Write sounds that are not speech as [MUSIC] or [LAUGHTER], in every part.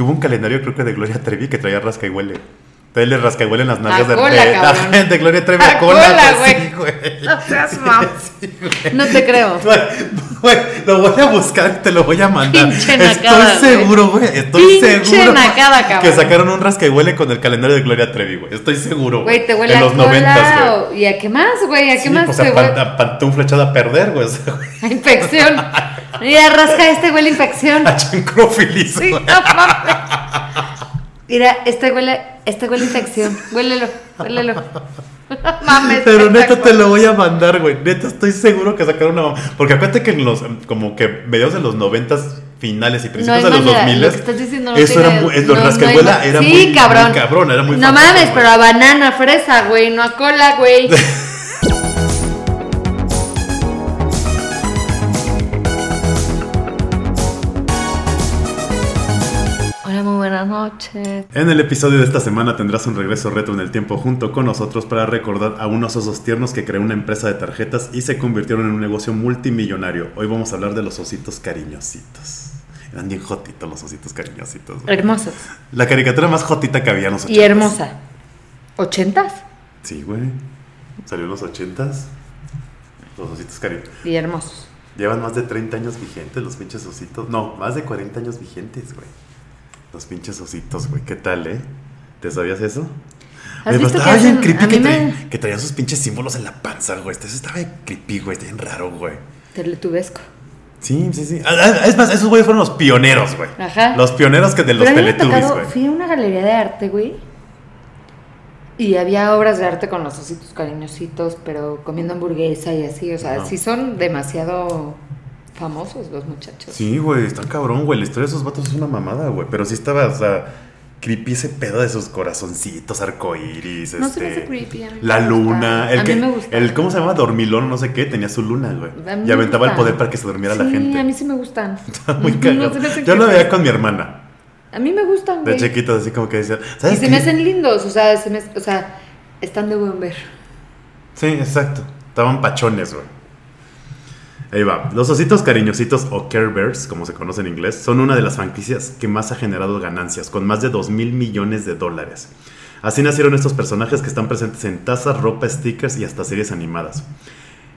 que hubo un calendario, creo que de Gloria Trevi, que traía rasca y huele. Trae rasca y huele en las nalgas A de, cola, de, [LAUGHS] cabrón. de, de Gloria Trevi A a cola. cola, güey, güey. sí, güey. No seas Sí, güey. No te creo. [LAUGHS] Güey, güey, lo voy a buscar y te lo voy a mandar. Pinche Estoy nacada, güey. seguro, güey. Estoy Pinche seguro. nacada, cabrón. Que sacaron un rasca y huele con el calendario de Gloria Trevi, güey. Estoy seguro. Güey, te huele En a los cola. noventas, güey. o- ¿Y a qué más, güey? ¿A qué Sí, más pues te a, pan- a pantufla echada a perder, güey. Güey, [LAUGHS] A infección. Mira, rasca este huele a infección. A chancrofilis, Sí, güey. no. Mira, este huele, este huele infección. [LAUGHS] Huélelo, huélelo. [LAUGHS] Mames. Pero neta te lo voy a mandar, güey. Neta estoy seguro que sacaron una. Porque acuérdate que en los. Como que mediados de los noventas finales y principios de los manera, 2000 lo que estás diciendo no Eso tiene- era muy. es Lo no- hay rascahuela era sí, muy. cabrón. muy cabrón, era muy No famoso, mames, güey. pero a banana, fresa, güey, no a cola, güey. [LAUGHS] buenas noches. En el episodio de esta semana tendrás un regreso reto en el tiempo junto con nosotros para recordar a unos osos tiernos que creó una empresa de tarjetas y se convirtieron en un negocio multimillonario. Hoy vamos a hablar de los ositos cariñositos. Eran bien jotitos los ositos cariñositos. güey. Hermosos. La caricatura más jotita que había en los Y 80s. hermosa. ¿Ochentas? Sí, güey. Salió en los 80s. Los ositos cariñosos. Y hermosos. Llevan más de 30 años vigentes los pinches ositos. No, más de 40 años vigentes, güey. Los pinches ositos, güey. ¿Qué tal, eh? ¿Te sabías eso? ¿Has Oye, pero visto estaba que bien hacen- creepy a que, mí me- que traían sus pinches símbolos en la panza, güey. Eso estaba bien creepy, güey. Está bien raro, güey. Teletubesco. Sí, sí, sí. Ah, ah, Es más, esos güeyes fueron los pioneros, güey. Ajá. Los pioneros que de los Pero a mí me ha Teletubbies, tocado- güey. Fui a una galería de arte, güey. Y había obras de arte con los ositos cariñositos, pero comiendo hamburguesa y así. O sea, Ajá. sí son demasiado famosos los muchachos. Sí, güey, está cabrón, güey. La historia de esos vatos es una mamada, güey. Pero sí estaba, o sea, creepy ese pedo de esos corazoncitos, arcoíris, No este. se me hace creepy, a mí me La gusta. luna. El A que, mí me gusta. El, ¿Cómo se llama? Dormilón, no sé qué. Tenía su luna, güey. Y aventaba el poder para que se durmiera la Sí, gente. a mí sí me gustan. [LAUGHS] Está muy cagado. se Yo lo veía con mi hermana. A mí me gustan, De güey. chiquitos, así como que decía. Y ¿Sabes se qué? me hacen lindos, o sea, se me, o sea, están de buen ver. Sí, exacto. Estaban pachones, güey. Ahí va. Los ositos cariñositos o Care Bears, como se conoce en inglés, son una de las franquicias que más ha generado ganancias, con más de 2 mil millones de dólares. Así nacieron estos personajes que están presentes en tazas, ropa, stickers y hasta series animadas.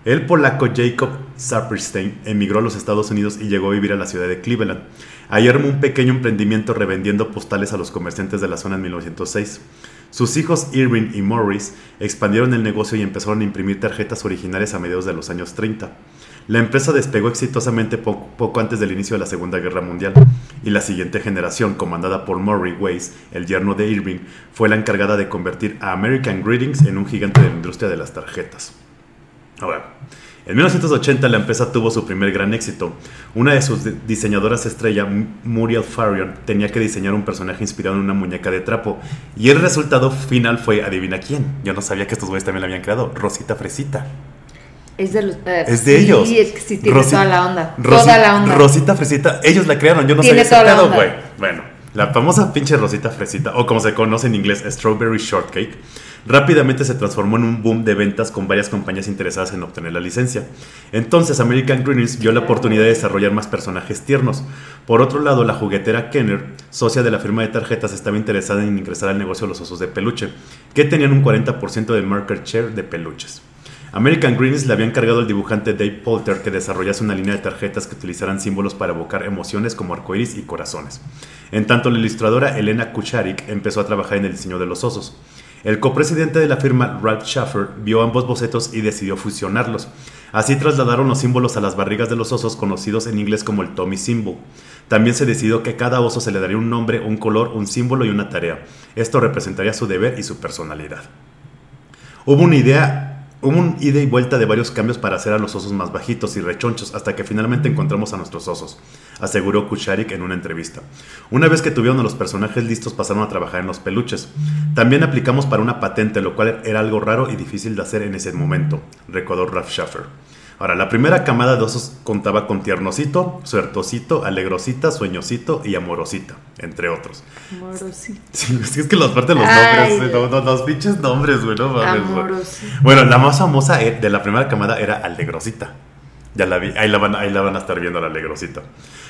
El polaco Jacob Saperstein emigró a los Estados Unidos y llegó a vivir a la ciudad de Cleveland. Ahí armó un pequeño emprendimiento revendiendo postales a los comerciantes de la zona en 1906. Sus hijos Irving y Morris expandieron el negocio y empezaron a imprimir tarjetas originales a mediados de los años 30. La empresa despegó exitosamente po- poco antes del inicio de la Segunda Guerra Mundial, y la siguiente generación, comandada por Murray Weiss, el yerno de Irving, fue la encargada de convertir a American Greetings en un gigante de la industria de las tarjetas. Ahora, en 1980 la empresa tuvo su primer gran éxito. Una de sus diseñadoras estrella, Muriel Farion, tenía que diseñar un personaje inspirado en una muñeca de trapo. Y el resultado final fue, adivina quién. Yo no sabía que estos güeyes también la habían creado. Rosita Fresita. Es de los. eh, Es de sí, ellos. es que sí tiene Rosi- toda la onda. Rosi- toda la onda. Rosita Fresita. Ellos la crearon, yo no la pedo, güey. Bueno, la famosa pinche Rosita Fresita, o como se conoce en inglés, Strawberry Shortcake, rápidamente se transformó en un boom de ventas con varias compañías interesadas en obtener la licencia. Entonces American Greetings vio la oportunidad de desarrollar más personajes tiernos. Por otro lado, la juguetera Kenner, socia de la firma de tarjetas, estaba interesada en ingresar al negocio de los osos de peluche, que tenían un 40% de market share de peluches. American Greens le había encargado al dibujante Dave Polter que desarrollase una línea de tarjetas que utilizaran símbolos para evocar emociones como arcoíris y corazones. En tanto, la ilustradora Elena Kucharik empezó a trabajar en el diseño de los osos. El copresidente de la firma, Ralph Schaffer, vio ambos bocetos y decidió fusionarlos. Así trasladaron los símbolos a las barrigas de los osos conocidos en inglés como el Tommy Symbol. También se decidió que cada oso se le daría un nombre, un color, un símbolo y una tarea. Esto representaría su deber y su personalidad. Hubo una idea, hubo un ida y vuelta de varios cambios para hacer a los osos más bajitos y rechonchos hasta que finalmente encontramos a nuestros osos, aseguró Kucharik en una entrevista. Una vez que tuvieron a los personajes listos pasaron a trabajar en los peluches. También aplicamos para una patente, lo cual era algo raro y difícil de hacer en ese momento, recordó Ralph Schaffer. Ahora, la primera camada de osos contaba con tiernosito, suertosito, alegrosita, sueñosito y amorosita, entre otros. Amorosito. Sí, [LAUGHS] es que- los partes los Ay, nombres, no, no, los pinches nombres, güey, no mames. Bueno, la más famosa eh, de la primera camada era Alegrosita. Ya la vi, ahí la van, ahí la van a estar viendo la alegrosita.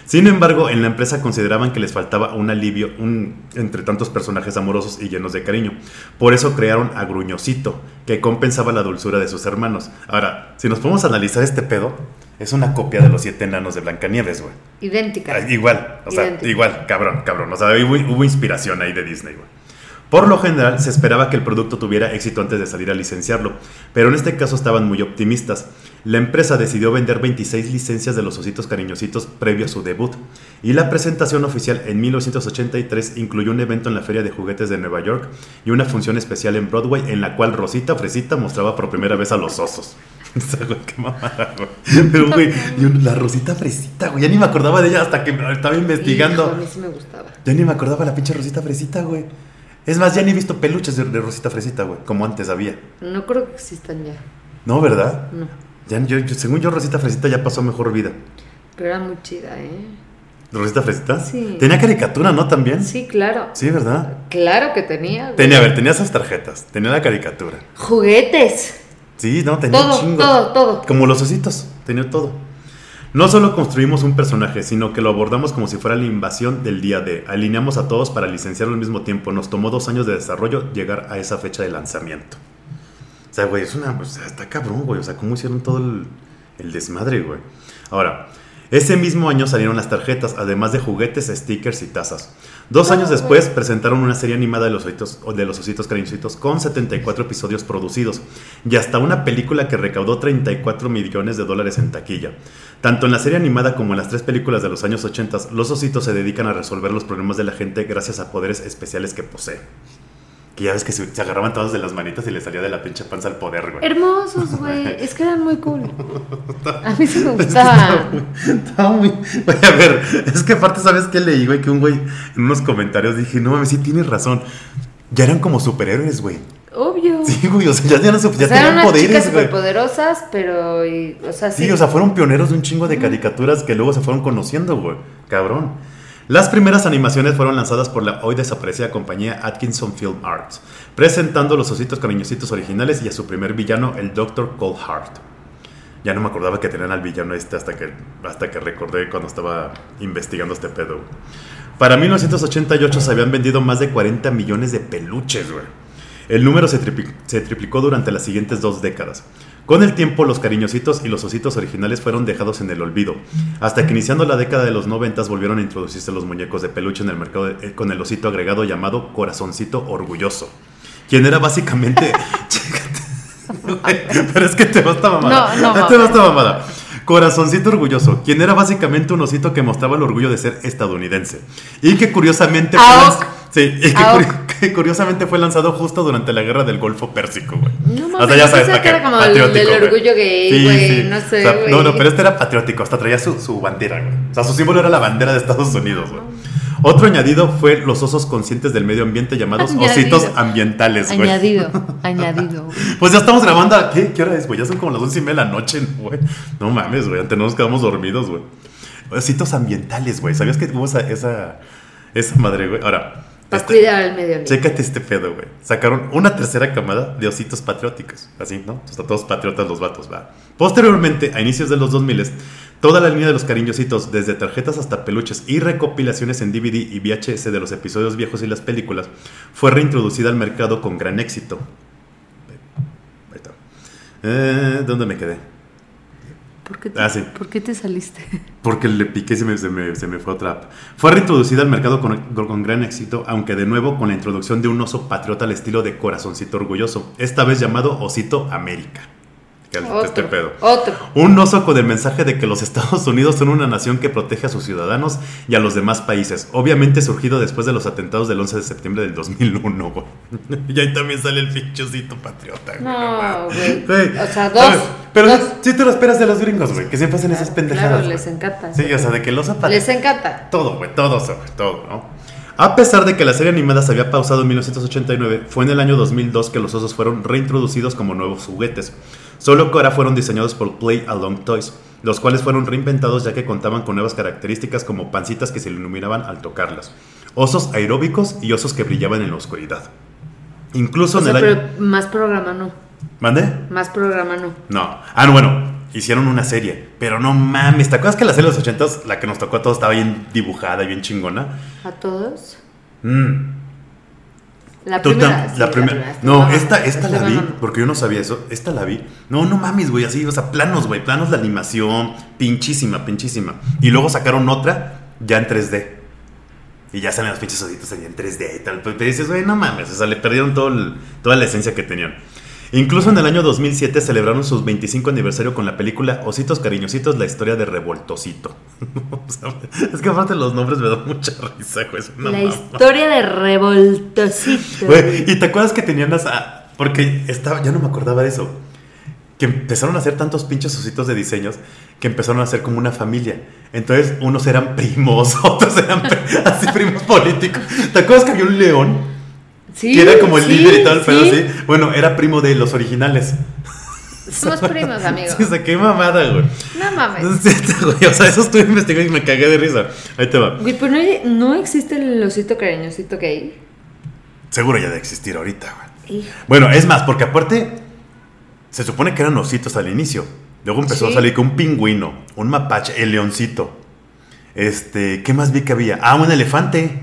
Sin embargo, en la empresa consideraban que les faltaba un alivio un, entre tantos personajes amorosos y llenos de cariño. Por eso crearon a Gruñosito, que compensaba la dulzura de sus hermanos. Ahora, si nos podemos analizar este pedo, es una copia de los siete enanos de Blancanieves, güey. Idéntica. Ah, Igual, o sea, Idéntica. igual, cabrón, cabrón. O sea, hubo, hubo inspiración ahí de Disney, güey. Por lo general, se esperaba que el producto tuviera éxito antes de salir a licenciarlo, pero en este caso estaban muy optimistas. La empresa decidió vender 26 licencias de los ositos cariñositos previo a su debut, y la presentación oficial en 1983 incluyó un evento en la Feria de Juguetes de Nueva York y una función especial en Broadway en la cual Rosita Fresita mostraba por primera vez a los osos. [LAUGHS] Qué mamada, güey. Pero, güey, la Rosita Fresita, güey, ya ni me acordaba de ella hasta que estaba investigando. Hijo, a mí sí me gustaba. Ya ni me acordaba la pinche Rosita Fresita, güey. Es más, ya ni he visto peluches de, de Rosita Fresita, güey, como antes había. No creo que existan ya. No, ¿verdad? No. Ya, yo, yo- según yo, Rosita Fresita ya pasó mejor vida. Pero era muy chida, ¿eh? ¿Rosita Fresita? Sí. Tenía caricatura, ¿no? También. Sí, claro. Sí, ¿verdad? Claro que tenía. güey. Tenía, a ver, tenía esas tarjetas, tenía la caricatura. Juguetes. Sí, no, tenía un Todo, chingo. todo, todo. Como los ositos, tenía todo. No solo construimos un personaje, sino que lo abordamos como si fuera la invasión del día D. Alineamos a todos para licenciarlo al mismo tiempo. Nos tomó dos años de desarrollo llegar a esa fecha de lanzamiento. O sea, güey, es una. O sea, está cabrón, güey. O sea, ¿cómo hicieron todo el, el desmadre, güey? Ahora, ese mismo año salieron las tarjetas, además de juguetes, stickers y tazas. Dos años después presentaron una serie animada de los, ositos, de los ositos cariñositos con 74 episodios producidos y hasta una película que recaudó 34 millones de dólares en taquilla. Tanto en la serie animada como en las tres películas de los años 80, los ositos se dedican a resolver los problemas de la gente gracias a poderes especiales que poseen. Que ya ves que se, se agarraban todos de las manitas y les salía de la pinche panza el poder, güey. Hermosos, güey. [LAUGHS] Es que eran muy cool. [LAUGHS] A mí sí me gustaban. estaba muy-. Güey, a ver, es que aparte, ¿sabes qué leí, güey? Que un güey en unos comentarios dije, no mames, sí tienes razón. Ya eran como superhéroes, güey. Obvio. Sí, güey, o sea, ya, tenían, ya o sea, eran tenían unas chicas poderes, superpoderosas, pero. y- o sea, sí. Sí, o sea, fueron pioneros de un chingo de caricaturas que luego se fueron conociendo, güey. Cabrón. Las primeras animaciones fueron lanzadas por la hoy desaparecida compañía Atkinson Film Arts, presentando los ositos cariñositos originales y a su primer villano, el Dr. Coldheart. Ya no me acordaba que tenían al villano este hasta que, hasta que recordé cuando estaba investigando este pedo. Para 1988 se habían vendido más de 40 millones de peluches. El número se triplicó durante las siguientes dos décadas. Con el tiempo, los cariñositos y los ositos originales fueron dejados en el olvido, hasta que iniciando la década de los 90 volvieron a introducirse los muñecos de peluche en el mercado de- eh, con el osito agregado llamado Corazoncito Orgulloso, quien era básicamente... [LAUGHS] [LAUGHS] Pero es que te va esta mamada. No, no Te mamada. Corazoncito orgulloso, quien era básicamente un osito que mostraba el orgullo de ser estadounidense. Y que curiosamente sí, y que, curi- que curiosamente fue lanzado justo durante la guerra del Golfo Pérsico, güey. No mames, O sea, ya sabes, que era como el patriótico, del güey. orgullo gay, güey, no sé, O sea, no, no, pero este era patriótico, hasta traía su, su bandera, güey. O sea, su símbolo era la bandera de Estados Unidos, güey. Otro añadido fue los osos conscientes del medio ambiente llamados Añadido. ositos ambientales, güey. Añadido, [LAUGHS] añadido. Pues ya estamos grabando. ¿a ¿Qué? ¿Qué hora es, güey? Ya son como las once y media de la noche, güey. No mames, güey. Antes no nos quedamos dormidos, güey. Ositos ambientales, güey. ¿Sabías que esa, esa, esa madre, güey? Ahora, Para este- cuidar al medio ambiente. chécate este pedo, güey. Sacaron una tercera camada de ositos patrióticos. Así, ¿no? Están todos patriotas los vatos, va. Posteriormente, a inicios de los 2000, toda la línea de los cariñositos, desde tarjetas hasta peluches y recopilaciones en DVD y VHS de los episodios viejos y las películas, fue reintroducida al mercado con gran éxito. Ahí está. Eh, ¿Dónde me quedé? ¿Por qué te, Ah, sí. ¿por qué te saliste? [LAUGHS] Porque le piqué y se me, se me- se me fue otra app. Fue reintroducida al mercado con, con gran éxito, aunque de nuevo con la introducción de un oso patriota al estilo de corazoncito orgulloso, esta vez llamado Osito América. Que este pedo. Otro. Un oso con el mensaje de que los Estados Unidos son una nación que protege a sus ciudadanos y a los demás países. Obviamente surgido después de los atentados del 11 de septiembre del 2001. güey. [LAUGHS] y ahí también sale el pinchocito patriota. güey, No, güey. Güey, O sea, dos, Pero dos. si te lo esperas de los gringos, güey, que siempre hacen esas pendejadas. Claro, güey. les encanta. Sí, o sea, de que el oso. Les encanta. Todo, güey, todo, sobre todo, ¿no? A pesar de que la serie animada se había pausado en 1989, fue en el año 2002 que los osos fueron reintroducidos como nuevos juguetes. Solo que ahora fueron diseñados por Play Along Toys, los cuales fueron reinventados ya que contaban con nuevas características como pancitas que se iluminaban al tocarlas, osos aeróbicos y osos que brillaban en la oscuridad. Incluso O sea, en el año... pero más programa no. ¿Mande? Más programa no. No. Ah, no, bueno. hicieron una serie. Pero no mames, ¿te acuerdas que la serie de los 80 la que nos tocó a todos, estaba bien dibujada y bien chingona? ¿A todos? Mm. La primera. sí, la primera. No, esta, esta la vi, porque yo no sabía eso. Esta la vi. No, no mames, güey, así, o sea, planos, güey, planos la animación, pinchísima, pinchísima. Y luego sacaron otra ya en 3D. Y ya salen los pinches ositos ahí en 3D y tal. Pero te dices, güey, no mames, o sea, le perdieron todo el- toda la esencia que tenían. Incluso en el año 2007 celebraron sus 25 aniversario con la película Ositos Cariñositos, la historia de Revoltosito. [LAUGHS] O sea, es que aparte los nombres me dan mucha risa, güey. La mamada. historia de Revoltosito. Güey, y te acuerdas que tenían las. ah, Porque estaba, ya no me acordaba de eso. Que empezaron a hacer tantos pinches ositos de diseños que empezaron a hacer como una familia. Entonces, unos eran primos, [LAUGHS] otros eran así primos políticos. ¿Te acuerdas que había un león? Sí, que era como el sí, líder y todo el pedo sí. así. Bueno, era primo de los originales. Somos primos, [LAUGHS] amigo. Sí, o sea, qué mamada, güey. No mames. O sea, eso estuve investigando y me cagué de risa. Ahí te va. Güey, pero no, no existe el osito cariñosito gay. Seguro ya de existir ahorita, güey. Hijo. Bueno, es más, porque aparte se supone que eran ositos al inicio. Luego empezó a salir que un pingüino, un mapache, el leoncito. Este, ¿qué más vi que había? Ah, un elefante.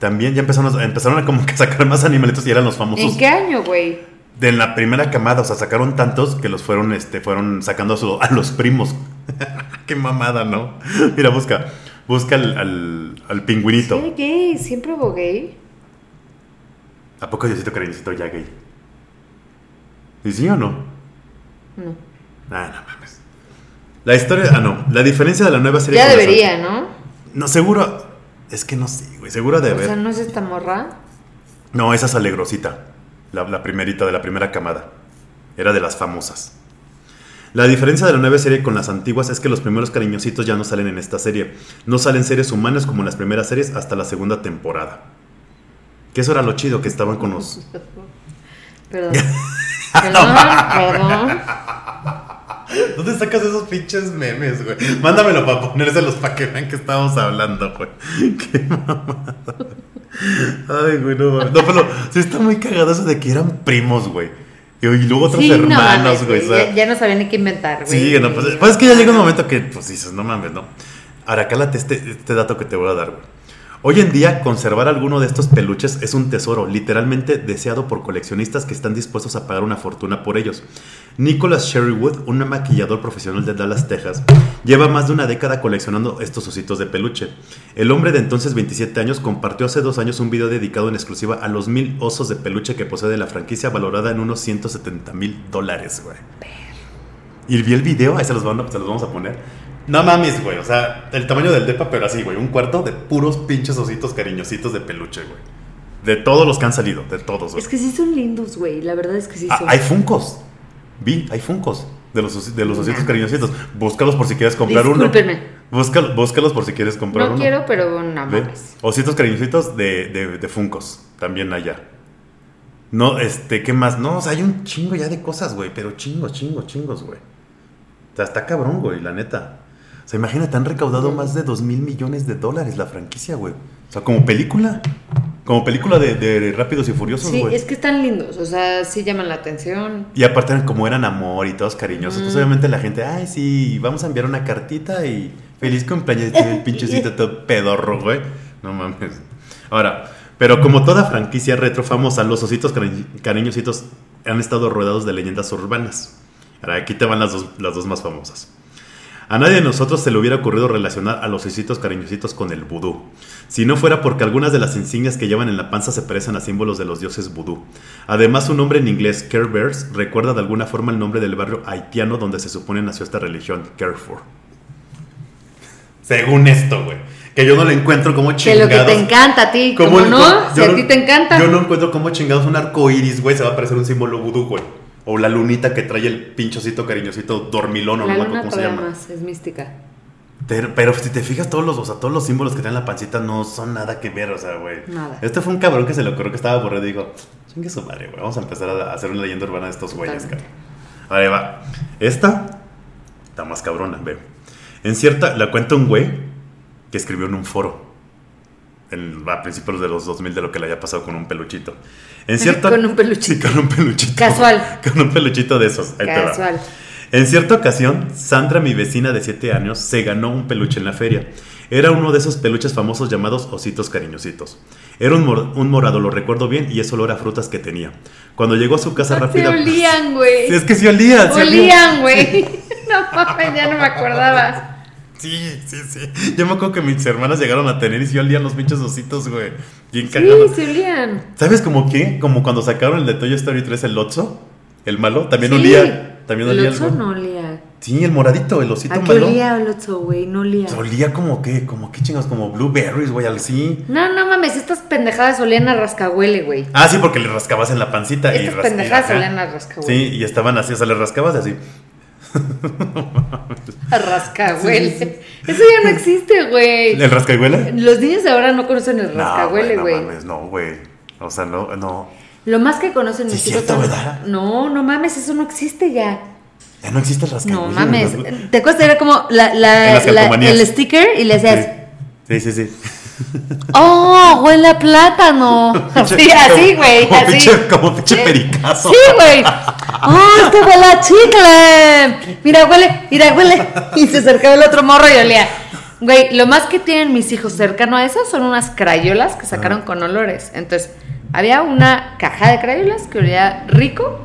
También ya empezaron, a- empezaron a como que sacar más animalitos y eran los famosos ¿En qué año, güey? de la primera camada. O sea, sacaron tantos que los fueron, este, fueron sacando a, su- a los primos. [LAUGHS] qué mamada, ¿no? Mira, busca, busca al, al, al pingüinito. Sí, gay, siempre hubo gay. ¿A poco Diosito cariñosito ya gay? ¿Y sí o no? No. Ah, no mames. La historia. Ah, no. La diferencia de la nueva serie. Ya debería, ¿no? No, seguro. Es que no sé, güey. Seguro de O haber. sea, ¿no es esta morra? No, esa es Alegrosita. La, la primerita de la primera camada. Era de las famosas. La diferencia de la nueva serie con las antiguas es que los primeros cariñositos ya no salen en esta serie. No salen seres humanos como en las primeras series hasta la segunda temporada. Que eso era lo chido, que estaban con los. [LAUGHS] [LAUGHS] Perdón. Perdón, perdón. ¿Dónde sacas esos pinches memes, güey? Mándamelo para ponérselos para que vean que estábamos hablando, güey. [LAUGHS] Qué mamada. Ay, güey, no mames. No, pero sí está muy cagado eso de que eran primos, güey. Y, y luego otros Sí, hermanos, güey. ya, ya no sabía ni qué inventar, güey. sí, no, pues, pues es que ya llega un momento que, pues dices, no mames, ¿no? Ahora, cálate este, este dato que te voy a dar, güey. Hoy en día, conservar alguno de estos peluches es un tesoro, literalmente deseado por coleccionistas que están dispuestos a pagar una fortuna por ellos. Nicholas Sherrywood, un maquillador profesional de Dallas, Texas, lleva más de una década coleccionando estos ositos de peluche. El hombre de entonces 27 años compartió hace dos años un video dedicado en exclusiva a los mil osos de peluche que posee la franquicia valorada en unos 170 mil dólares, güey. Y vi el video, ahí se los, van a- se los vamos a poner. No mames, güey. O sea, el tamaño del depa, pero así, güey. Un cuarto de puros pinches ositos cariñositos de peluche, güey. De todos los que han salido, de todos. güey. Es que sí son lindos, güey. La verdad es que sí Ah, son. hay funcos. Vi, hay funcos de los, de los ositos cariñositos. Búscalos por si quieres comprar Discúlpenme. uno. Búscalo- búscalos por si quieres comprar No uno. quiero, pero no mames. Ositos cariñositos de, de, de Funcos, también allá. No, este, ¿qué más? No, o sea, hay un chingo ya de cosas, güey, pero chingos, chingos, chingos, güey. O sea, está cabrón, güey, la neta. Sea, imagínate, han recaudado más de 2 mil millones de dólares la franquicia, güey. O sea, como película. Como película de, de Rápidos y Furiosos, Sí, güey. es que están lindos. O sea, sí llaman la atención. Y aparte como eran amor y todos cariñosos. Pues Mm. obviamente la gente, ay, sí, vamos a enviar una cartita y feliz cumpleaños. El pinchecito [LAUGHS] todo pedorro, güey. No mames. Ahora, pero como toda franquicia retro famosa, los ositos cari- cariñositos han estado rodeados de leyendas urbanas. Ahora, aquí te van las dos, las dos más famosas. A nadie de nosotros se le hubiera ocurrido relacionar a los ositos cariñositos con el vudú, si no fuera porque algunas de las insignias que llevan en la panza se parecen a símbolos de los dioses vudú. Además, su nombre en inglés, Care Bears, recuerda de alguna forma el nombre del barrio haitiano donde se supone nació esta religión, Carrefour. Según esto, güey. Que yo no le encuentro como Que chingados. lo que te encanta a ti, ¿Cómo ¿cómo el- no? Si a ti te encanta. Yo no encuentro cómo chingados un arco iris, güey, se va a parecer un símbolo vudú, güey. O la lunita que trae el pinchocito cariñosito dormilón, o no me acuerdo cómo se llama. más, es mística. Pero, pero si te fijas, todos los, o sea, todos los símbolos que traen la pancita no son nada que ver, o sea, güey. Nada. Este fue un cabrón que se le ocurrió que estaba aburrido y dijo, chingue su madre, güey, vamos a empezar a hacer una leyenda urbana de estos güeyes, cara. Ahí va. Esta está más cabrona, ve. En cierta, la cuenta un güey que escribió en un foro. En, a principios de los 2000 de lo que le haya pasado con un peluchito. En [LAUGHS] cierta, Con un [LAUGHS] peluchito. Sí, con un peluchito. Casual. [LAUGHS] Con un peluchito de esos. Ahí te va. Casual. En cierta ocasión, Sandra, mi vecina de 7 años, se ganó un peluche en la feria. Era uno de esos peluches famosos llamados ositos cariñositos. Era un, mor- un morado, lo recuerdo bien, y es olor a frutas que tenía. Cuando llegó a su casa Se rápida... olían, güey. Sí, es que sí olía. sí olía. Olían, güey. No mames, ya no me acordaba. Sí, sí, sí. Yo me acuerdo que mis hermanas llegaron a tener y sí olían los pinches ositos, güey. Bien Sí, cagados. se olían. ¿Sabes como qué? Como cuando sacaron el de Toy Story 3, el Otso, el malo, también Sí. olía. También El olía oso algo. no olía. Sí, el moradito, el osito ¿A qué malo. olía el oso, güey? No olía. Olía como que, como qué chingados, como blueberries, güey, así. No, no mames, estas pendejadas olían a rascahuele, güey. Ah, sí, porque le rascabas en la pancita y Estas ras- pendejadas olían a rascahuele. Sí, y estaban así, o sea, le rascabas así. [LAUGHS] Rascahuele. Sí, sí, Eso ya no existe, güey. ¿El rascahuele? Los niños de ahora no conocen el rascahuele, güey. No, mames, no, güey. O sea, no, no. Lo más que conocen Sí, mis es hijos cierto, ¿verdad? No, no mames, eso no existe ya. Ya no existe el rascahuele. No mames. ¿Te acuerdas? Era como la, la, el sticker y le decías, Sí, sí, sí. ¡Oh, huele a plátano! Así, así, güey, Como así. pinche- como pinche pericazo. Sí, güey. ¡Oh, este huele a chicle! Mira, huele, mira, huele. Y se acercaba el otro morro y olía. Güey, lo más que tienen mis hijos cercano a eso son unas crayolas que sacaron con olores. Entonces, había una caja de crayolas que olía rico.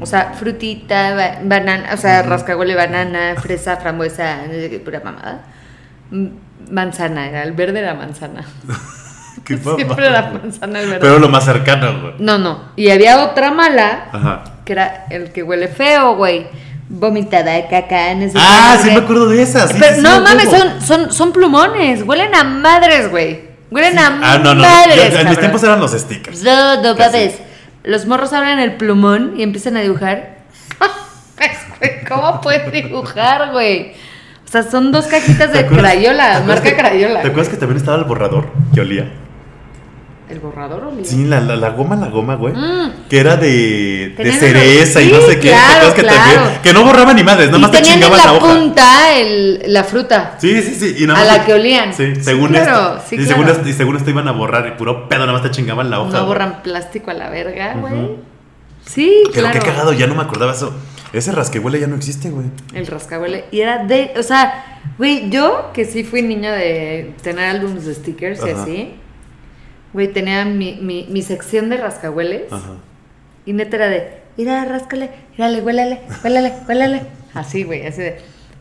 O sea, frutita, ba- banana, o sea, rascahuele, banana, fresa, frambuesa, pura mamada. Manzana, era el verde era manzana. [LAUGHS] Qué [LAUGHS] Siempre era manzana el verde. Pero lo más cercano, güey. No, no. Y había otra mala, Ajá. que era el que huele feo, güey. Vomitada de caca, Ah, sí me acuerdo de esas. sí, Pero sí, no mames, son, son, son plumones. Huelen a madres, güey. Huelen a Ah, no, no. madres. en mis tiempos eran los stickers. No, no mames. Los morros abren el plumón y empiezan a dibujar. [LAUGHS] ¿Cómo puedes dibujar, güey? O sea, son dos cajitas ¿Te de crayola, marca que- crayola. ¿Te acuerdas que también estaba el borrador que olía? ¿El borrador olía? Sí, la, la, la goma, la goma, güey. Mm. Que era de, de cereza y no sé qué. ¿Te claro, acuerdas que claro. también? Que no borraba ni madres, nada más te tenían en chingaban la, la, hoja. punta el, la fruta. Sí, sí, sí. Y nada A la que olían. Sí, Sí, según claro, esto. sí, y, según claro. y según esto iban a borrar y puro pedo, nada más te chingaban la hoja. No güey. borran plástico a la verga, güey. Ujú. Sí, Pero claro. qué cagado, ya no me acordaba eso. Ese rasquehuele ya no existe, güey. El rascahuele. Y era de. O sea, güey, yo que sí fui niña de tener álbumes de stickers y así. Güey, tenía mi, mi, mi sección de rascahueles. Ajá. Y neta era de. Mira, ráscale, mírale, huélale, huélale, huélale. Así, güey, así de.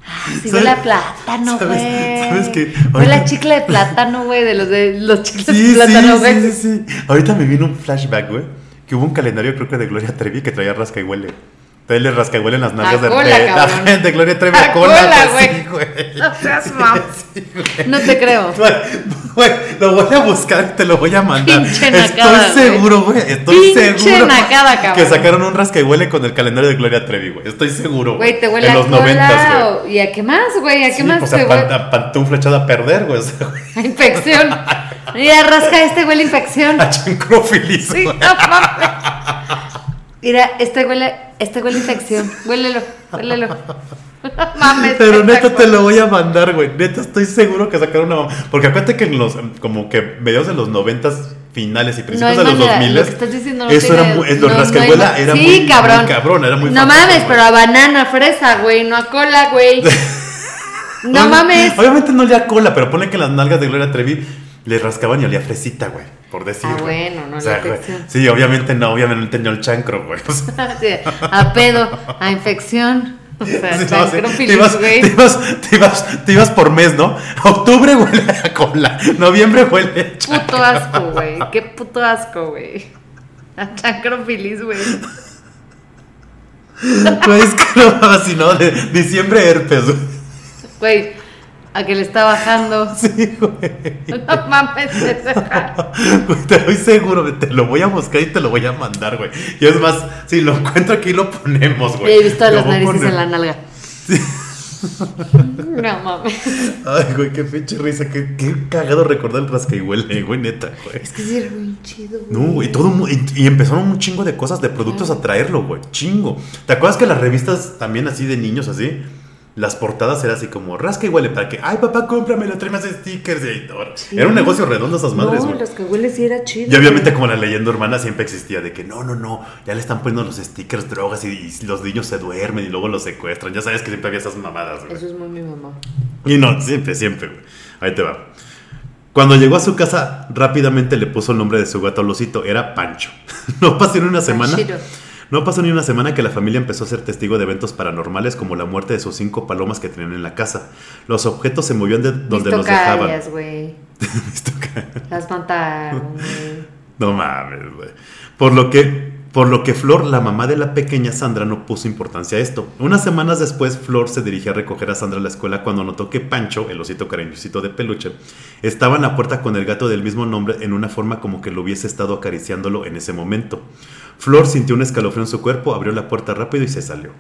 Ah, sí, ¿Sabes- huele a plátano, sabes- güey. sabes qué? Huele a chicle de plátano, güey, de los de los chicles Sí, de plátano, sí, güey. sí, sí, sí. Ahorita me vino un flashback, güey. Que hubo un calendario, creo que de Gloria Trevi, que traía rasca y huele. Entonces le rasca y huele en las nalgas de, cola, de- cabrón. [LAUGHS] de Gloria Trevi A a cola. cola, pues, güey. sí, güey. No seas mam. Sí, güey. No te creo. [LAUGHS] Güey, güey, lo voy a buscar y te lo voy a mandar. Pinche nacada, Estoy güey. seguro, güey. Estoy Pinche seguro. nacada, cabrón. Que sacaron un rasca y huele con el calendario de Gloria Trevi, güey. Estoy seguro. Güey, te huele En a los cola. noventas, güey. o- ¿Y a qué más, güey? ¿A qué Sí, más pues te a, huele? pan- a pantufla echada a perder, güey. Güey. A infección. [LAUGHS] Mira, rasca este huele a infección. A chancrofilis, Sí, no güey. mames. Mira, este huele, este huele infección. [LAUGHS] Huélelo, huélelo. [LAUGHS] Mames. Pero neta te lo voy a mandar, güey. Neta estoy seguro que sacaron una mamá. Porque acuérdate que en los, como que mediados de los noventas finales y principios de los manera, 2000 lo no Eso era muy, los no rascahuela era sí, muy, cabrón. muy cabrón, era muy No mames, pero a banana, fresa, güey, no a cola, güey. [LAUGHS] No mames. Obviamente no olía a cola, pero pone que las nalgas de Gloria Trevi le rascaban y olía a fresita, güey. Por decir. Ah, bueno, no O sea, olía a güey, infección. Sí, obviamente no, obviamente no el chancro, güey. O sea, [LAUGHS] Sí, a pedo, a infección. O [LAUGHS] sea, Sí, no, sí, te, ibas, güey. te, ibas, te, ibas, te ibas por mes, ¿no? Octubre huele a cola, noviembre huele a chancro. Puto asco, güey. Qué puto asco, güey. A chancrofilis, güey. Güey, es que no si no, de diciembre herpes, güey. Güey, a que le está bajando. [LAUGHS] Sí, güey. No mames, Güey, te doy seguro, te lo voy a buscar y te lo voy a mandar, güey. Y es más, si lo encuentro aquí lo ponemos, güey. He visto las narices poner. en la nalga. No mames. Ay, güey, qué pinche risa, qué, qué cagado recordar el rascaihuele, güey, neta, güey. Es que sí era bien chido, güey. No, güey, todo y, y empezaron un chingo de cosas, de productos a traerlo, güey, chingo. ¿Te acuerdas que las revistas también así de niños así? Las portadas eran así como rasca y huele para que, ay papá, cómpramelo, trae más stickers. Sí. Era un negocio redondo esas madres, No, los que huele sí era chido. Y obviamente como la leyenda urbana siempre existía de que no, no, no, ya le están poniendo los stickers, drogas y, y los niños se duermen y luego los secuestran. Ya sabes que siempre había esas mamadas, güey. Eso es muy mi mamá. Y no, siempre, siempre, güey. Ahí te va. Cuando llegó a su casa, rápidamente le puso el nombre de su gato al osito. Era Pancho. No pasó ni una semana. Panchito. No pasó ni una semana que la familia empezó a ser testigo de eventos paranormales como la muerte de sus cinco palomas que tenían en la casa. Los objetos se movían de donde los dejaban. güey. [LAUGHS] Las mataron, güey. No mames, güey. Por lo que, por lo que Flor, la mamá de la pequeña Sandra, no puso importancia a esto. Unas semanas después, Flor se dirigía a recoger a Sandra a la escuela cuando notó que Pancho, el osito cariñosito de peluche, estaba en la puerta con el gato del mismo nombre en una forma como que lo hubiese estado acariciándolo en ese momento. Flor sintió un escalofrío en su cuerpo, abrió la puerta rápido y se salió.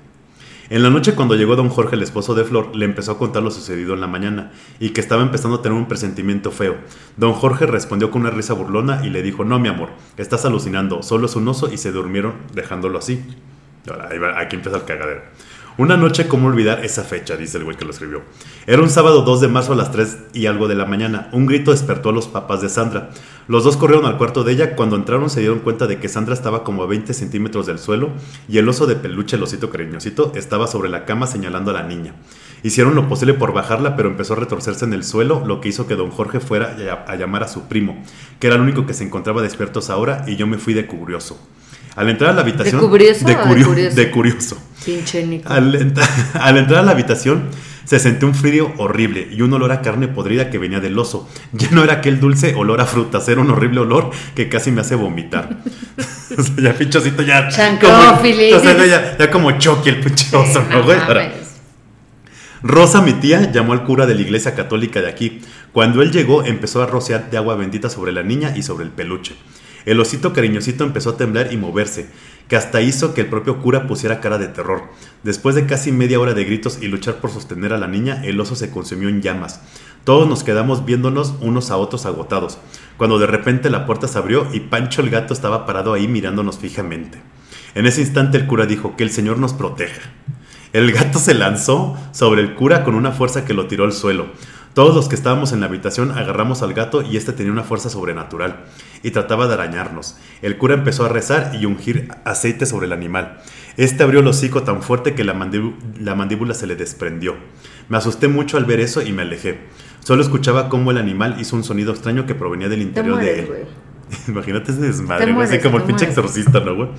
En la noche cuando llegó don Jorge, el esposo de Flor, le empezó a contar lo sucedido en la mañana y que estaba empezando a tener un presentimiento feo. Don Jorge respondió con una risa burlona y le dijo, no mi amor, estás alucinando, solo es un oso y se durmieron dejándolo así. Ahora, aquí empieza el cagadero. Una noche, ¿cómo olvidar esa fecha? Dice el güey que lo escribió. Era un sábado 2 de marzo a las 3 y algo de la mañana. Un grito despertó a los papás de Sandra. Los dos corrieron al cuarto de ella. Cuando entraron se dieron cuenta de que Sandra estaba como a 20 centímetros del suelo y el oso de peluche, el osito cariñosito, estaba sobre la cama señalando a la niña. Hicieron lo posible por bajarla, pero empezó a retorcerse en el suelo, lo que hizo que don Jorge fuera a llamar a su primo, que era el único que se encontraba despierto a esa hora, y yo me fui de curioso. Al entrar a la habitación... curioso De, curioso? de curioso. Pinche Nico. Al, ent- [LAUGHS] al entrar a la habitación se sentía un frío horrible y un olor a carne podrida que venía del oso. [LAUGHS] Ya no era aquel dulce olor a frutas, era un horrible olor que casi me hace vomitar. [LAUGHS] o sea, ya pinchocito ya... Chancrófilis. Como, o sea, ya, ya como Chucky el pinche oso, ¿no, güey? Rosa, mi tía, llamó al cura de la iglesia católica de aquí. Cuando él llegó, empezó a rociar de agua bendita sobre la niña y sobre el peluche. El osito cariñosito empezó a temblar y moverse, que hasta hizo que el propio cura pusiera cara de terror. Después de casi media hora de gritos y luchar por sostener a la niña, el oso se consumió en llamas. Todos nos quedamos viéndonos unos a otros agotados, cuando de repente la puerta se abrió y Pancho el gato estaba parado ahí mirándonos fijamente. En ese instante el cura dijo que el Señor nos proteja. El gato se lanzó sobre el cura con una fuerza que lo tiró al suelo. Todos los que estábamos en la habitación agarramos al gato y este tenía una fuerza sobrenatural y trataba de arañarnos. El cura empezó a rezar y ungir aceite sobre el animal. Este abrió el hocico tan fuerte que la, mandíbula, la mandíbula se le desprendió. Me asusté mucho al ver eso y me alejé. Solo escuchaba cómo el animal hizo un sonido extraño que provenía del Te interior de él. [LAUGHS] Imagínate ese desmadre, güey. Así como el pinche mueres. exorcista, ¿no, güey?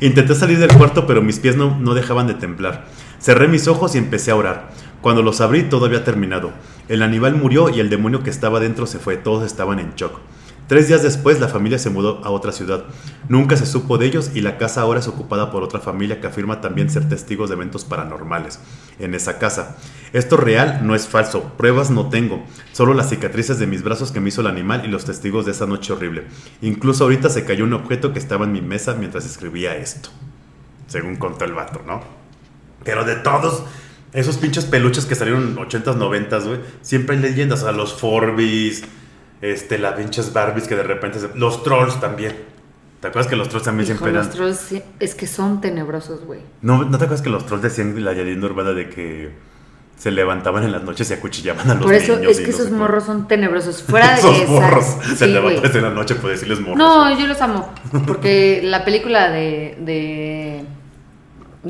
Intenté salir del cuarto, pero mis pies no, no dejaban de temblar. Cerré mis ojos y empecé a orar. Cuando los abrí, todo había terminado. El animal murió y el demonio que estaba dentro se fue. Todos estaban en shock. Tres días después, la familia se mudó a otra ciudad. Nunca se supo de ellos y la casa ahora es ocupada por otra familia que afirma también ser testigos de eventos paranormales en esa casa. Esto es real, no es falso. Pruebas no tengo. Solo las cicatrices de mis brazos que me hizo el animal y los testigos de esa noche horrible. Incluso ahorita se cayó un objeto que estaba en mi mesa mientras escribía esto. Según contó el vato, ¿no? Pero de todos esos pinches peluches que salieron en 80s, 90s, güey, siempre hay leyendas. O sea, los Forbis, este, las pinches Barbies que de repente... se- Los trolls también. ¿Te acuerdas que los trolls también Hijo, siempre eran... los trolls es que son tenebrosos, güey. ¿No, ¿No te acuerdas que los trolls decían la leyenda urbana de que se levantaban en las noches y acuchillaban a los Por eso niños? es que esos morros son tenebrosos. Fuera de [LAUGHS] Esos morros. se levantan en la noche por decirles morros. No, yo los amo. Porque la película de. de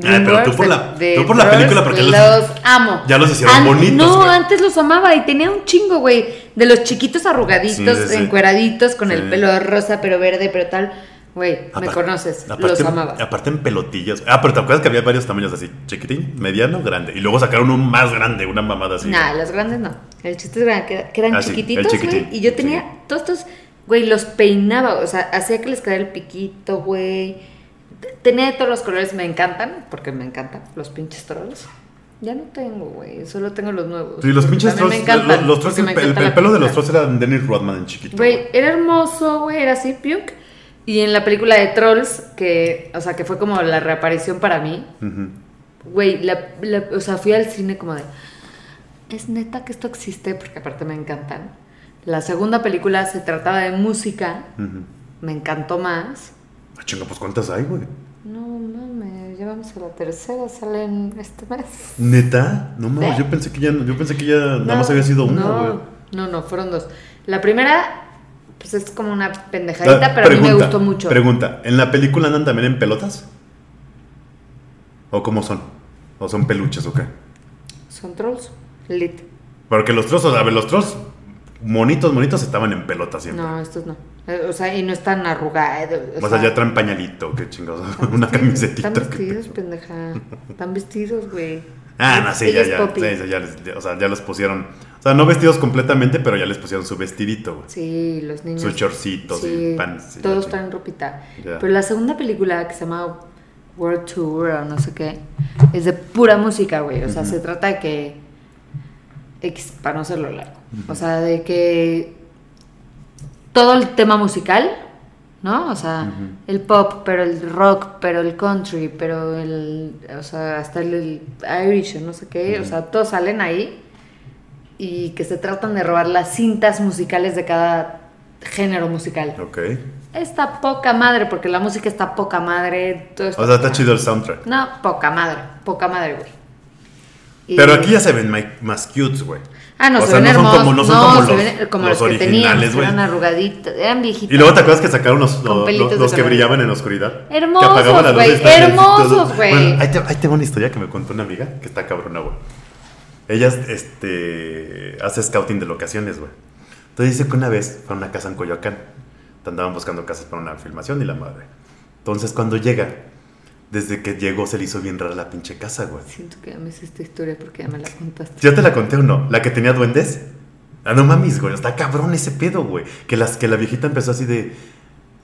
Ay, pero tú por la- de tú por la Bros, película, porque los, los- amo. ya los hicieron bonitos, No, antes los amaba y tenía un chingo, güey. De los chiquitos arrugaditos, Sí, encueraditos, con el pelo rosa, pero verde, pero tal. Güey, me conoces. aparte- los amaba. Aparte en pelotillas. Ah, pero te acuerdas que había varios tamaños así: chiquitín, mediano, grande. Y luego sacaron un más grande, una mamada así. Nah, los grandes no. El chiste es grande, que, eran Ah, chiquititos, güey. Y yo tenía todos estos, güey, los peinaba, o sea, hacía que les quedara el piquito, güey. Tenía de todos los colores, me encantan, porque me encantan los pinches trolls. Ya no tengo, güey, solo tengo los nuevos. Sí, los pinches trolls. me encantan, los, los trolls, el, el- el pelo de los trolls era Dennis Rodman en chiquito. Güey, era hermoso, güey, era así, piuk. Y en la película de Trolls, que, o sea, que fue como la reaparición para mí. Güey, la, la- o sea, fui al cine como de. Es neta que esto existe, porque aparte me encantan. La segunda película se trataba de música, Ujú. me encantó más. Ah, chinga, pues ¿cuántas hay, güey? No mames, lleva vamos a la tercera, salen este mes. ¿Neta? No mames, ¿Eh? yo pensé que ya, yo pensé que ya nada más No, había sido una, no, güey. No, no, fueron dos. La primera, pues es como una pendejadita, pero a mí me gustó mucho. Pregunta, ¿en la película andan también en pelotas? ¿O cómo son? ¿O son peluches o qué? Son trolls. Lit. Porque los trozos, a ver, los trozos monitos, monitos estaban en pelotas siempre. No, estos no. Eh, O sea, y no están arrugados. o sea, ya traen pañalito, qué chingados. [LAUGHS] [LAUGHS] Una camisetita. Están vestidos, pendeja. Están vestidos, güey. Ah, no, sí, ya, ya, sí, sí, ya les, ya- o sea, ya los pusieron. O sea, no vestidos completamente, pero ya les pusieron su vestidito, güey. Sí, los niños. Sus shortcitos sí, y pants. y Todos traen ropita. Pero la segunda película que se llama World Tour o no sé qué, es de pura música, güey. O sea, se trata de que. X, para no hacerlo largo. O sea, de que. Todo el tema musical, ¿no? O sea, el pop, pero el rock, pero el country, pero el. O sea, hasta el, el Irish no sé qué. O sea, todos salen ahí y que se tratan de robar las cintas musicales de cada género musical. Ok. Está poca madre, porque la música está poca madre. Todo está O sea, está chido el soundtrack. No, poca madre, poca madre, güey. Y- Pero aquí ya se ven más cutes, güey. Ah, no, o se sea, ven no son hermosos. como- no no, son como se los- ven como los los, que tenían, eran arrugaditos, eran viejitos. Y luego te acuerdas que sacaron los, los, los que brillaban en la oscuridad. Hermosos, güey, hermosos, güey. Bueno, ahí, te, ahí tengo una historia que me contó una amiga que está cabrona, güey. Ella este, hace scouting de locaciones, güey. Entonces dice que una vez fue a una casa en Coyoacán. Andaban buscando casas para una filmación y la madre. Entonces cuando llega, desde que llegó se le hizo bien rara la pinche casa, güey. Siento que ya me sé esta historia porque ya me la contaste. ¿Ya te la conté o no? ¿La que tenía duendes? Ah, no mames, güey. Está cabrón ese pedo, güey. Que, las, que la viejita empezó así de...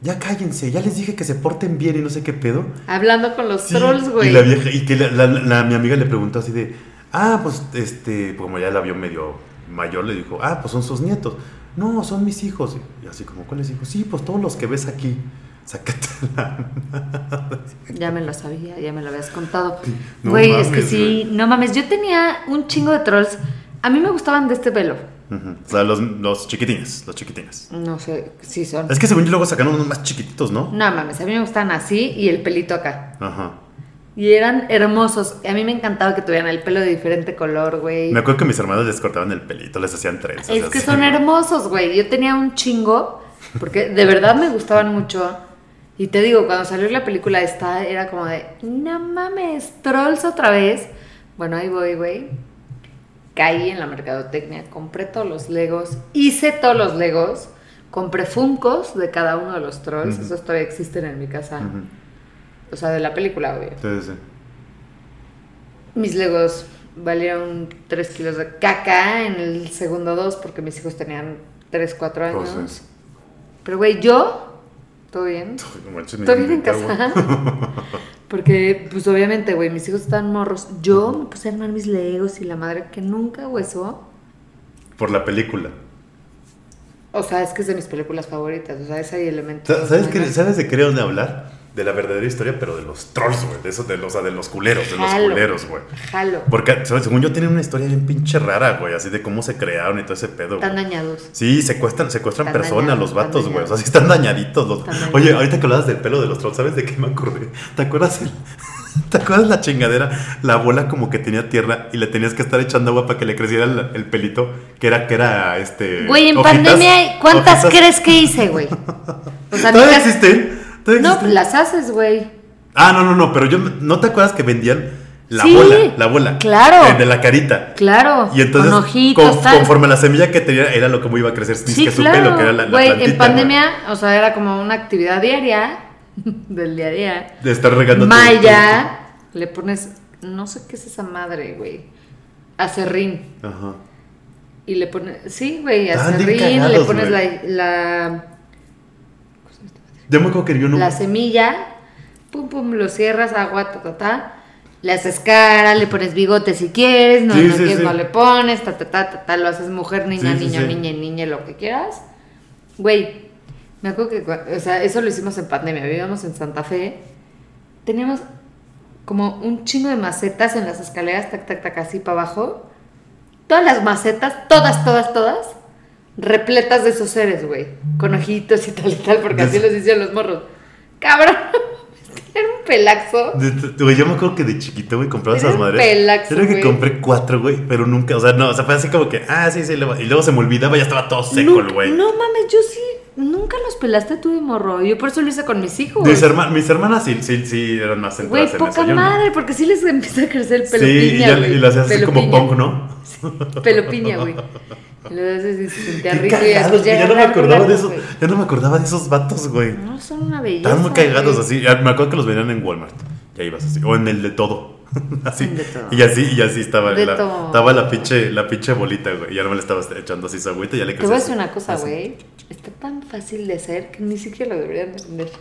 Ya cállense, ya les dije que se porten bien y no sé qué pedo. Hablando con los Sí, trolls, güey. Y la vieja, y que la, la- la- mi amiga le preguntó así de... Ah, pues, este... Como ya la vio medio mayor, le dijo... Ah, pues son sus nietos. No, son mis hijos. Y así como, ¿cuáles hijos? Sí, pues todos los que ves aquí. Sácate la... Ya me lo sabía, ya me lo habías contado. No Güey, es que sí, no mames, yo tenía un chingo de trolls. A mí me gustaban de este pelo. O sea, los, los chiquitines, los chiquitines. No sé si son. Es que según yo luego sacaron unos más chiquititos, ¿no? No mames, a mí me gustaban así y el pelito acá. Ajá. Y eran hermosos. A mí me encantaba que tuvieran el pelo de diferente color, güey. Me acuerdo que mis hermanos les cortaban el pelito, les hacían trenzas. Es que son ¿no? hermosos, güey. Yo tenía un chingo, porque de verdad me gustaban mucho. Y te digo, cuando salió la película esta, era como de, no mames, trolls otra vez. Bueno, ahí voy, güey. Caí en la mercadotecnia, compré todos los legos, hice todos los legos, compré funcos de cada uno de los trolls, esos todavía existen en mi casa. O sea, de la película, güey. Sí, sí. Mis legos valieron 3 kilos de caca en el segundo 2 porque mis hijos tenían 3, 4 años. Pero, güey, yo, ¿todo bien? [LAUGHS] No manches, ni ¿Todo bien en casa? [LAUGHS] Porque, pues, obviamente, güey, mis hijos están morros. Yo me puse a armar mis legos y la madre que nunca hueso. Por la película. O sea, es que es de mis películas favoritas. O sea, ese hay elementos. Sa- ¿Sabes, qué, ¿Sabes de qué querían hablar? De la verdadera historia, pero de los trolls, güey. De esos, de los, o sea, de los culeros, de los culeros, güey. Jalo. Porque, ¿sabes? según yo, tienen una historia bien pinche rara, güey. Así de cómo se crearon y todo ese pedo, Están dañados. Sí, secuestran, secuestran Están personas, dañados, los vatos, güey. O sea, sí están dañaditos los. Están dañados. Oye, ahorita que hablabas del pelo de los trolls, ¿sabes de qué me acordé? ¿Te acuerdas el- [LAUGHS] ¿Te acuerdas la chingadera? La bola como que tenía tierra y le tenías que estar echando agua para que le creciera el, el pelito, que era, que era este. Güey, en hojitas- pandemia, ¿cuántas hojitas- crees que hice, güey? [LAUGHS] O sea, ¿Todavía existen? ¿Todavía No, las haces, güey. Ah, no, no, no, pero yo no te acuerdas que vendían la Sí, bola, la bola. claro. eh, de la carita. Claro. Y entonces, con ojitos, con- tal. conforme la semilla que tenía, era lo como iba a crecer Sí, que su claro. pelo, que era la, la Güey, en pandemia, o sea, era como una actividad diaria [LAUGHS] del día a día. De estar regando. tu- Maya, le pones, no sé qué es esa madre, güey. Acerrín. Ajá. Y le pones, sí, güey, acerrín, le pones la, Yo me acuerdo que yo no. la semilla, pum, pum, lo cierras, agua, ta, ta, ta. Le haces cara, le pones bigote si quieres, no, Sí, no sí, quieres, sí. no le pones, ta, ta, ta, ta, ta, lo haces mujer, niña, niño, niña, niña, lo que quieras. Güey, me acuerdo que, o sea, eso lo hicimos en pandemia, vivíamos en Santa Fe, teníamos como un chingo de macetas en las escaleras, tac, tac, tac, así para abajo. Todas las macetas, todas, todas, todas, repletas de esos seres, güey. Con ojitos y tal y tal, porque así los hicieron los morros. Cabrón, [LAUGHS] era un pelaxo. Güey, yo me acuerdo que de chiquito, güey, compraba Era esas un madres. pelaxo, Creo que güey. compré cuatro, güey, pero nunca, o sea, no, o sea, fue así como que, ah, sí, sí, y luego se me olvidaba y ya estaba todo seco el güey. No mames, yo sí. Nunca los pelaste tú de morro. Yo por eso lo hice con mis hijos. Mis, herma- mis hermanas sí, sí, sí eran más Güey, centradas en poca eso. yo no. madre, porque sí les [LAUGHS] empieza a crecer el pelo Sí, y, ya, güey. y las hacías así como punk, ¿no? [LAUGHS] Piña, güey. [LAUGHS] Y y se sentía rico y güey, ya no me acordaba de eso, güey. ya no me acordaba de esos vatos, güey. No, son una belleza. Estaban muy cagados así. Me acuerdo que los vendían en Walmart. Ya ibas así. O en el de todo. [LAUGHS] así. De todo. Y así, y así estaba. De la, todo. Estaba la pinche, la pinche bolita, güey. Y no me le estaba echando así su agüita y ya le Te voy a decir una cosa, Así. güey. Está tan fácil de hacer que ni siquiera lo deberían de vender.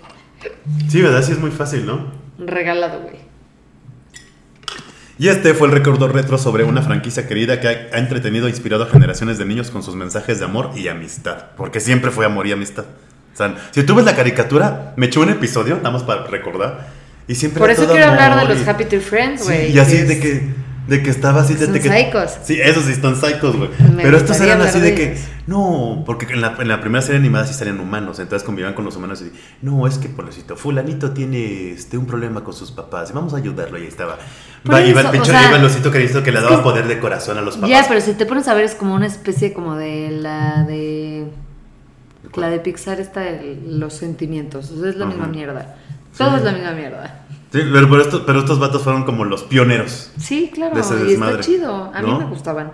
Sí, ¿verdad? Sí es muy fácil, ¿no? Regalado, güey. Y este fue el recuerdo retro sobre una franquicia querida que ha, entretenido e inspirado a generaciones de niños con sus mensajes de amor y amistad. Porque siempre fue amor y amistad. O sea, si tú ves la caricatura, me echó un episodio, nada más para recordar. Y siempre Por eso quiero hablar de los Happy Tree Friends, Sí, güey. y así que de es- que, de que estaba así de, Son de que. Sí, esos sí están psicos, güey. Pero estos eran así de que. No, porque en la, en la primera serie animada sí salían humanos, entonces convivían con los humanos y. No, es que, pobrecito, Fulanito tiene este, un problema con sus papás y vamos a ayudarlo. Y ahí estaba. Va, iba el eso, o sea, iba el osito cariñito que le daba que- poder de corazón a los papás. Ya, pero si te pones a ver es como una especie como de la de... La de Pixar está de los sentimientos. O sea, es la misma mierda. Todo Sí. es la misma mierda. Sí, pero, pero estos, pero estos vatos fueron como los pioneros. Sí, claro. De ese Y está chido. A mí ¿no? me gustaban.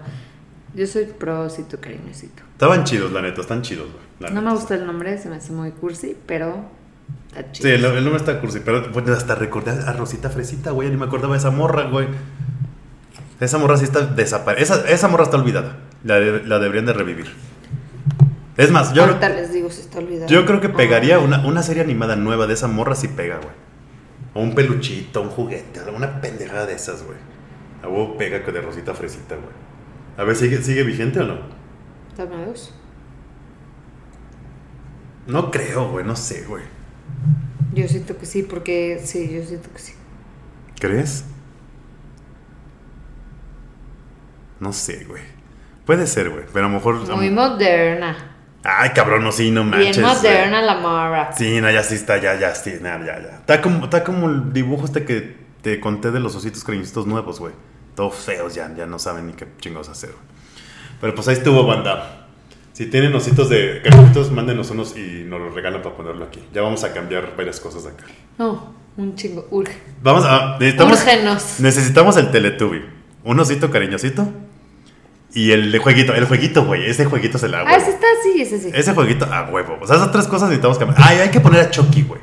Yo soy prosito cariñosito. Estaban chidos, la neta, están chidos, güey. No me gusta el nombre, se me hace muy cursi, pero está Sí, chido. el, el nombre está cursi, pero bueno, hasta recordé a Rosita Fresita, güey, ni me acordaba de esa morra, güey. Esa morra sí está desaparecida. Esa, esa morra está olvidada. La, de- la deberían de revivir. Es más, yo, Ahorita les digo si está olvidado. yo creo que pegaría una, una serie animada nueva de esa morra si pega, güey. O un peluchito, un juguete, alguna pendejada de esas, güey. A huevo pega que de Rosita Fresita, güey. A ver, ¿sigue, ¿sigue vigente o no? Dame dos. No creo, güey, no sé, güey. Yo siento que sí, porque sí, yo siento que sí. ¿Crees? No sé, güey. Puede ser, güey. Pero a lo mejor. Muy moderna. Ay, cabrón, no, sí, no manches. Bien moderna la morra. Sí, no, ya sí está, ya, ya, sí, nada, ya, ya. Está como, está como el dibujo este que te conté de los ositos cariñositos nuevos, güey. Todos feos ya, ya no saben ni qué chingados hacer, güey. Pero pues ahí estuvo, banda. Si tienen ositos de cariñositos, mándenos unos y nos los regalan para ponerlo aquí. Ya vamos a cambiar varias cosas acá. No, un chingo. Urge. Vamos a. Necesitamos, Úrgenos. necesitamos el Teletubby. Un osito cariñosito. Y el de jueguito, el jueguito, güey. Ese jueguito se la Ah, ese está así, ese sí. Ese jueguito a huevo. O sea, esas tres cosas necesitamos cambiar. Ay, hay que poner a Chucky, güey.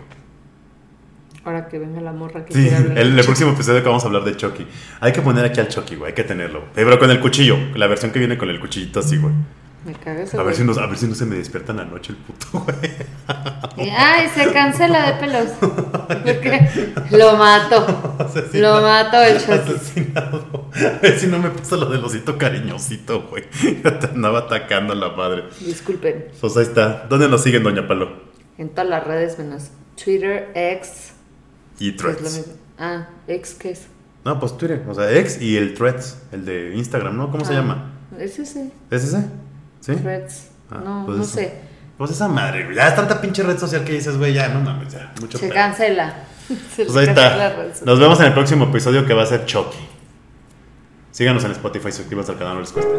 Ahora que venga la morra que Sí, hablar. el, el próximo episodio que vamos a hablar de Chucky. Hay que poner aquí al Chucky, güey. Hay que tenerlo. Eh, Pero con el cuchillo. La versión que viene con el cuchillito así, güey. Me cagas. A ver, si no, a ver si no se me despierta en la noche el puto, güey. [LAUGHS] Ay, se cancela de pelos. [LAUGHS] Lo mato. Lo mato el. Asesinado. A ver si no me pasa lo del osito cariñosito, güey. [LAUGHS] Ya te andaba atacando a la madre. Disculpen. Pues ahí está. ¿Dónde nos siguen, Doña Palo? En todas las redes menos Twitter, X. Y Threads. Ah, X, ¿qué es? No, pues Twitter. O sea, X y el Threads. El de Instagram, ¿no? ¿Cómo se Ah, llama? Es ese. ¿Es ese? ¿Sí? Threads. Ah, no, pues no eso. sé. Pues esa madre. Ya es tanta pinche red social que dices, güey, ya, no mames, ya. Mucho Se pedo. cancela. [LAUGHS] Se Pues ahí está. Nos vemos en el próximo episodio que va a ser Chucky. Síganos en Spotify, suscríbanse al canal, no les cuesta.